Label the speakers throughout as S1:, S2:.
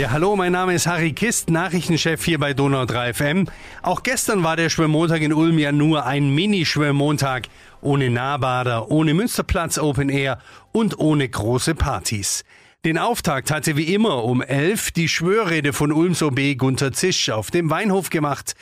S1: Ja, hallo, mein Name ist Harry Kist, Nachrichtenchef hier bei Donau 3 FM. Auch gestern war der Schwimmmontag in Ulm ja nur ein Mini-Schwimmmontag. Ohne Nahbader, ohne Münsterplatz Open Air und ohne große Partys. Den Auftakt hatte wie immer um elf die Schwörrede von Ulms OB Gunter Zisch auf dem Weinhof gemacht.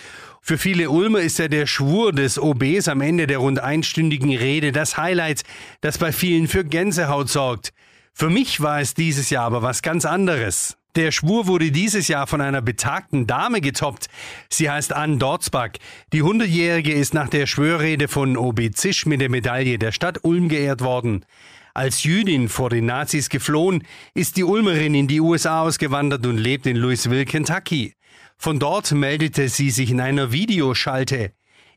S1: Für viele Ulmer ist ja der Schwur des OBs am Ende der rund einstündigen Rede das Highlight, das bei vielen für Gänsehaut sorgt. Für mich war es dieses Jahr aber was ganz anderes. Der Schwur wurde dieses Jahr von einer betagten Dame getoppt. Sie heißt Ann Dorzbach. Die 100-Jährige ist nach der Schwörrede von OB Zisch mit der Medaille der Stadt Ulm geehrt worden. Als Jüdin vor den Nazis geflohen, ist die Ulmerin in die USA ausgewandert und lebt in Louisville, Kentucky. Von dort meldete sie sich in einer Videoschalte.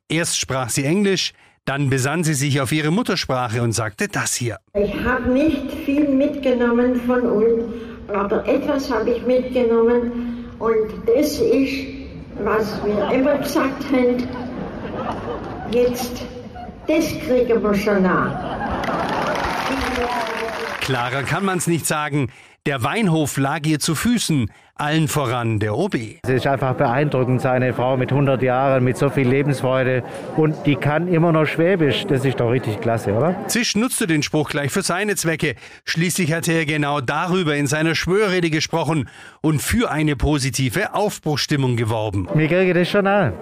S1: Erst sprach sie Englisch, dann besann sie sich auf ihre Muttersprache und sagte das hier.
S2: Ich habe nicht viel mitgenommen von Ulm, aber etwas habe ich mitgenommen und das ist, was wir immer gesagt haben, jetzt, das kriegen wir schon nach.
S1: Klarer kann man's nicht sagen. Der Weinhof lag ihr zu Füßen, allen voran der OB.
S3: Es ist einfach beeindruckend, seine Frau mit 100 Jahren, mit so viel Lebensfreude und die kann immer noch Schwäbisch. Das ist doch richtig klasse, oder?
S1: Zisch nutzte den Spruch gleich für seine Zwecke. Schließlich hatte er genau darüber in seiner Schwörrede gesprochen und für eine positive Aufbruchstimmung geworben.
S3: Mir kriege das schon an.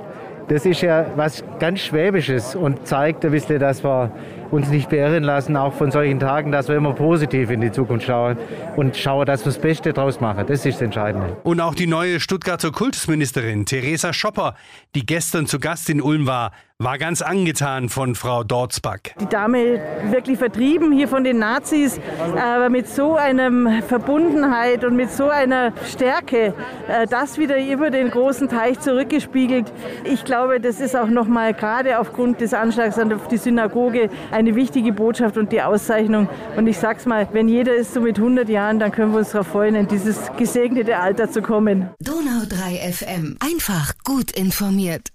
S3: Das ist ja was ganz Schwäbisches und zeigt ein bisschen, dass wir uns nicht beirren lassen, auch von solchen Tagen, dass wir immer positiv in die Zukunft schauen und schauen, dass wir das Beste draus machen. Das ist das Entscheidende.
S1: Und auch die neue Stuttgarter Kultusministerin Theresa Schopper, die gestern zu Gast in Ulm war, war ganz angetan von Frau Dorzbach.
S4: Die Dame wirklich vertrieben hier von den Nazis, aber mit so einer Verbundenheit und mit so einer Stärke, äh, das wieder über den großen Teich zurückgespiegelt. Ich glaube, das ist auch nochmal gerade aufgrund des Anschlags auf die Synagoge eine wichtige Botschaft und die Auszeichnung. Und ich sag's mal, wenn jeder ist so mit 100 Jahren, dann können wir uns darauf freuen, in dieses gesegnete Alter zu kommen.
S5: Donau 3 FM. Einfach gut informiert.